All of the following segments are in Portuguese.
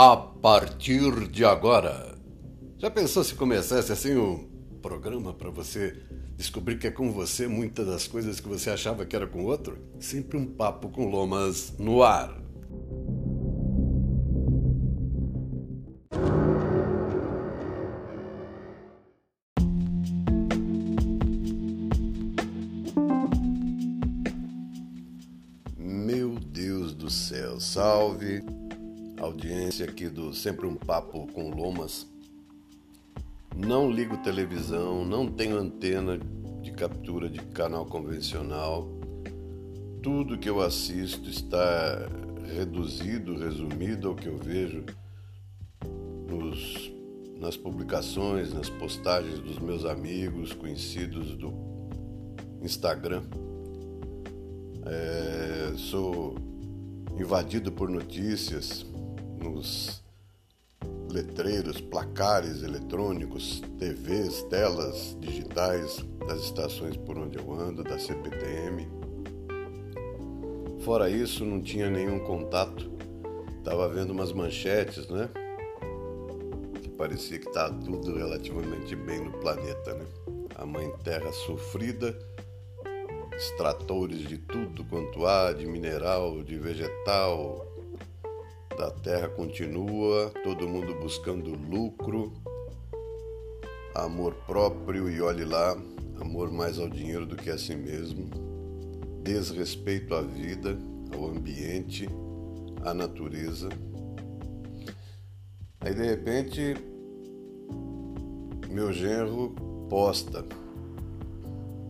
a partir de agora. Já pensou se começasse assim um programa para você descobrir que é com você muitas das coisas que você achava que era com outro? Sempre um papo com lomas no ar. Meu Deus do céu, salve audiência aqui do Sempre um Papo com Lomas. Não ligo televisão, não tenho antena de captura de canal convencional. Tudo que eu assisto está reduzido, resumido ao que eu vejo nos, nas publicações, nas postagens dos meus amigos, conhecidos do Instagram. É, sou invadido por notícias nos letreiros, placares eletrônicos, TVs, telas digitais das estações por onde eu ando, da CPTM. Fora isso, não tinha nenhum contato. Tava vendo umas manchetes, né? Que parecia que tá tudo relativamente bem no planeta, né? A mãe terra sofrida, extratores de tudo quanto há, de mineral, de vegetal, da terra continua, todo mundo buscando lucro, amor próprio e olhe lá, amor mais ao dinheiro do que a si mesmo, desrespeito à vida, ao ambiente, à natureza. Aí de repente, meu genro posta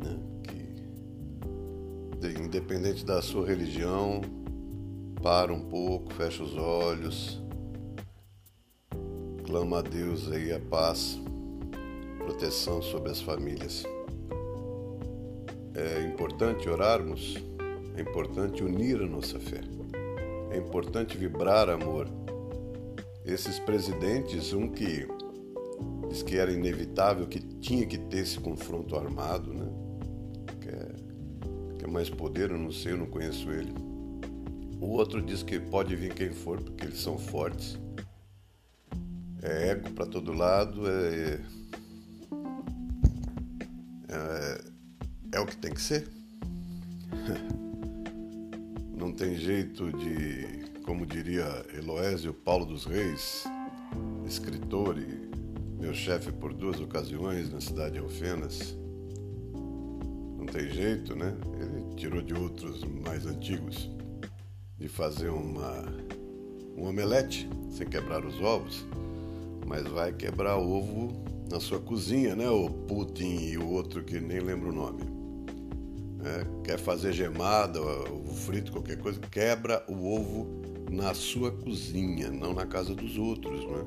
né, que, independente da sua religião, para um pouco, fecha os olhos, clama a Deus aí a paz, proteção sobre as famílias. É importante orarmos, é importante unir a nossa fé, é importante vibrar amor. Esses presidentes, um que diz que era inevitável, que tinha que ter esse confronto armado, né? Que é, que é mais poder, eu não sei, eu não conheço ele o outro diz que pode vir quem for, porque eles são fortes. É ego para todo lado, é, é, é o que tem que ser. Não tem jeito de, como diria Eloésio Paulo dos Reis, escritor e meu chefe por duas ocasiões na cidade de Alfenas. Não tem jeito, né? Ele tirou de outros mais antigos de fazer uma, um omelete sem quebrar os ovos, mas vai quebrar ovo na sua cozinha, né? O Putin e o outro que nem lembro o nome. É, quer fazer gemada, ovo frito, qualquer coisa, quebra o ovo na sua cozinha, não na casa dos outros, né?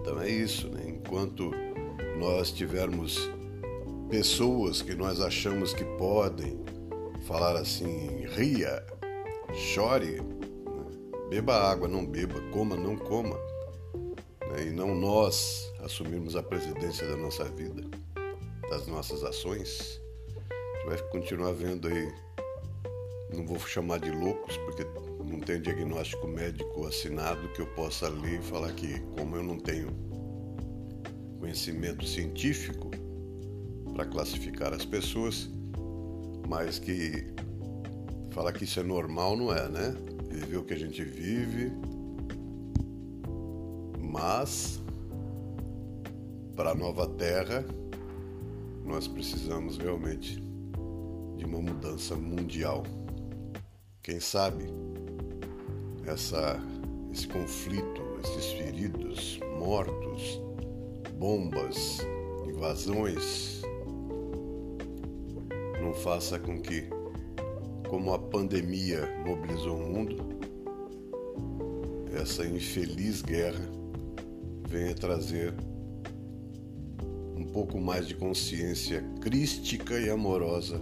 Então é isso, né? Enquanto nós tivermos pessoas que nós achamos que podem falar assim, ria, chore, né? beba água, não beba, coma, não coma, né? e não nós assumirmos a presidência da nossa vida, das nossas ações, a gente vai continuar vendo aí, não vou chamar de loucos, porque não tem diagnóstico médico assinado que eu possa ler e falar que, como eu não tenho conhecimento científico para classificar as pessoas, mas que Falar que isso é normal não é, né? Viver o que a gente vive, mas para a nova terra nós precisamos realmente de uma mudança mundial. Quem sabe essa, esse conflito, esses feridos, mortos, bombas, invasões, não faça com que como a pandemia mobilizou o mundo, essa infeliz guerra venha trazer um pouco mais de consciência crística e amorosa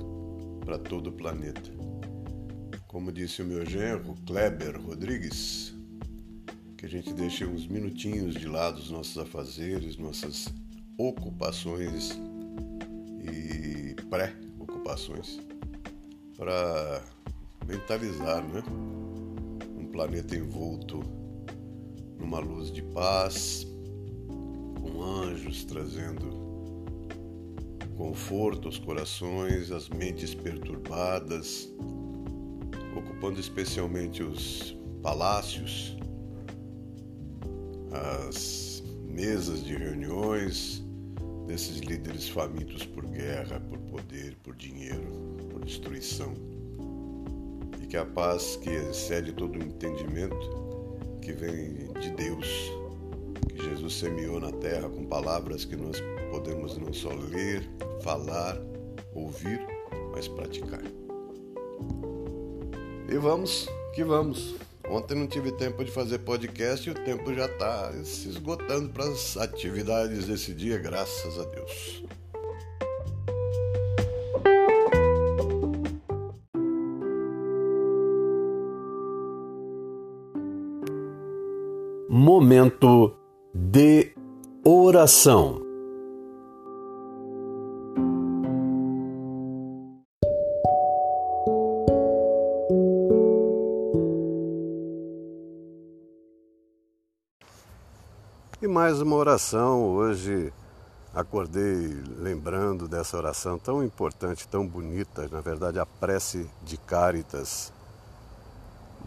para todo o planeta. Como disse o meu genro, Kleber Rodrigues, que a gente deixe uns minutinhos de lado os nossos afazeres, nossas ocupações e pré-ocupações para mentalizar, né? Um planeta envolto numa luz de paz, com anjos trazendo conforto aos corações, às mentes perturbadas, ocupando especialmente os palácios, as mesas de reuniões desses líderes famintos por guerra, por poder, por dinheiro, destruição. E que a paz que excede todo o entendimento, que vem de Deus, que Jesus semeou na terra com palavras que nós podemos não só ler, falar, ouvir, mas praticar. E vamos que vamos. Ontem não tive tempo de fazer podcast e o tempo já está se esgotando para as atividades desse dia, graças a Deus. Momento de oração. E mais uma oração. Hoje acordei lembrando dessa oração tão importante, tão bonita, na verdade, a prece de Cáritas.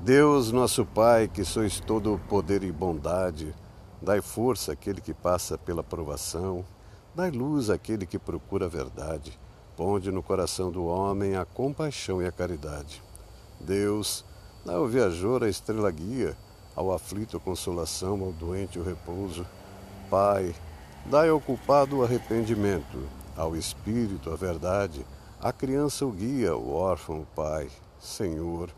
Deus, nosso Pai, que sois todo poder e bondade, dai força àquele que passa pela provação, dai luz àquele que procura a verdade, ponde no coração do homem a compaixão e a caridade. Deus, dai ao viajor a estrela guia, ao aflito a consolação, ao doente o repouso. Pai, dai ao culpado o arrependimento, ao espírito a verdade, à criança o guia, o órfão o pai. Senhor,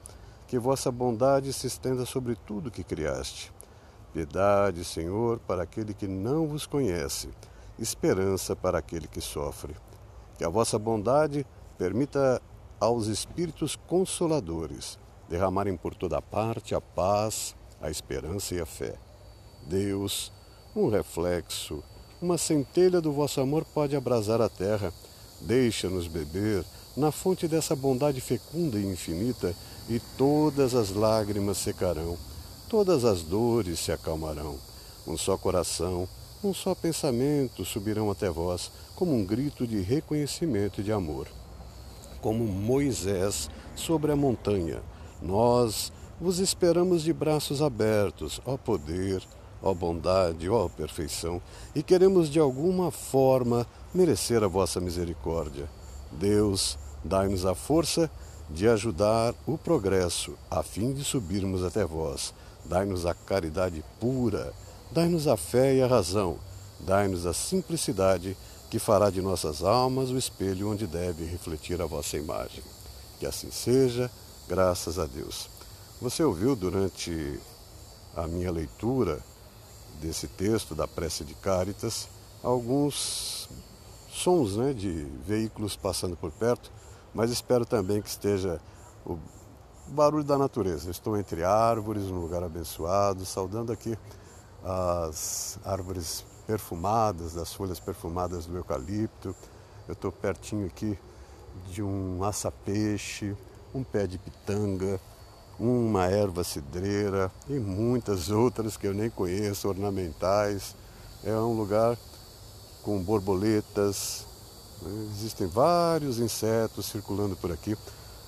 que vossa bondade se estenda sobre tudo que criaste. Piedade, Senhor, para aquele que não vos conhece, esperança para aquele que sofre. Que a vossa bondade permita aos espíritos consoladores derramarem por toda parte a paz, a esperança e a fé. Deus, um reflexo, uma centelha do vosso amor pode abrasar a terra. Deixa-nos beber na fonte dessa bondade fecunda e infinita, e todas as lágrimas secarão, todas as dores se acalmarão. Um só coração, um só pensamento subirão até vós, como um grito de reconhecimento e de amor. Como Moisés sobre a montanha, nós vos esperamos de braços abertos, ó poder, ó bondade, ó perfeição, e queremos de alguma forma merecer a vossa misericórdia. Deus, dai-nos a força de ajudar o progresso, a fim de subirmos até vós. Dai-nos a caridade pura, dai-nos a fé e a razão, dai-nos a simplicidade que fará de nossas almas o espelho onde deve refletir a vossa imagem. Que assim seja, graças a Deus. Você ouviu durante a minha leitura desse texto da prece de Cáritas alguns sons né, de veículos passando por perto, mas espero também que esteja o barulho da natureza. estou entre árvores, num lugar abençoado, saudando aqui as árvores perfumadas, das folhas perfumadas do eucalipto. Eu estou pertinho aqui de um aça-peixe, um pé de pitanga, uma erva cidreira e muitas outras que eu nem conheço, ornamentais. É um lugar com borboletas? Existem vários insetos circulando por aqui.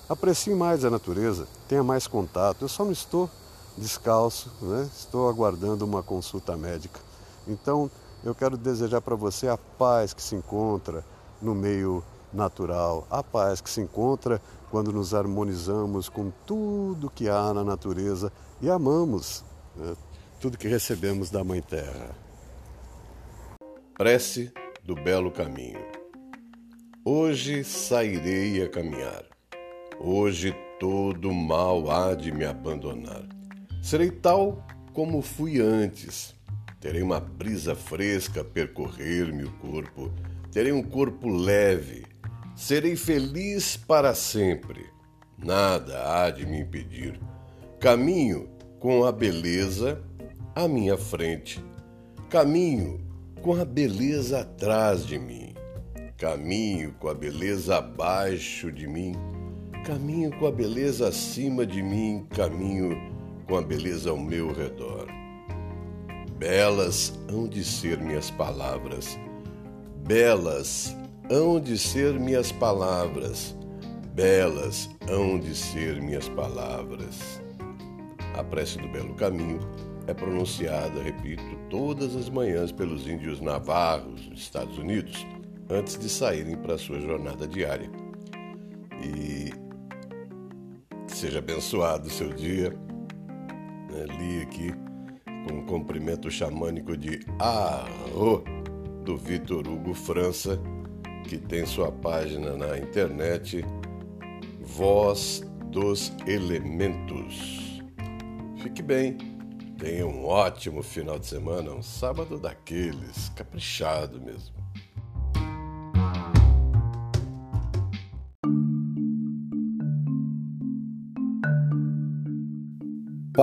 Aprecie mais a natureza, tenha mais contato. Eu só não estou descalço, né? estou aguardando uma consulta médica. Então, eu quero desejar para você a paz que se encontra no meio natural, a paz que se encontra quando nos harmonizamos com tudo que há na natureza e amamos né, tudo que recebemos da Mãe Terra. Prece do Belo Caminho. Hoje sairei a caminhar. Hoje todo mal há de me abandonar. Serei tal como fui antes. Terei uma brisa fresca a percorrer-me o corpo. Terei um corpo leve Serei feliz para sempre. Nada há de me impedir. Caminho com a beleza à minha frente. Caminho com a beleza atrás de mim. Caminho com a beleza abaixo de mim. Caminho com a beleza acima de mim. Caminho com a beleza ao meu redor. belas hão de ser minhas palavras. Belas hão de ser minhas palavras. Belas hão de ser minhas palavras. A prece do Belo Caminho é pronunciada, repito, todas as manhãs pelos índios navarros dos Estados Unidos, antes de saírem para a sua jornada diária. E seja abençoado o seu dia. Né? Li aqui com um cumprimento xamânico de Arro, do Vitor Hugo França, que tem sua página na internet Voz dos Elementos. Fique bem. Tenha um ótimo final de semana, um sábado daqueles, caprichado mesmo.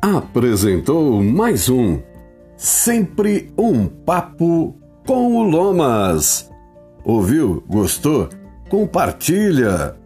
apresentou mais um Sempre um Papo com o Lomas. Ouviu? Gostou? Compartilha!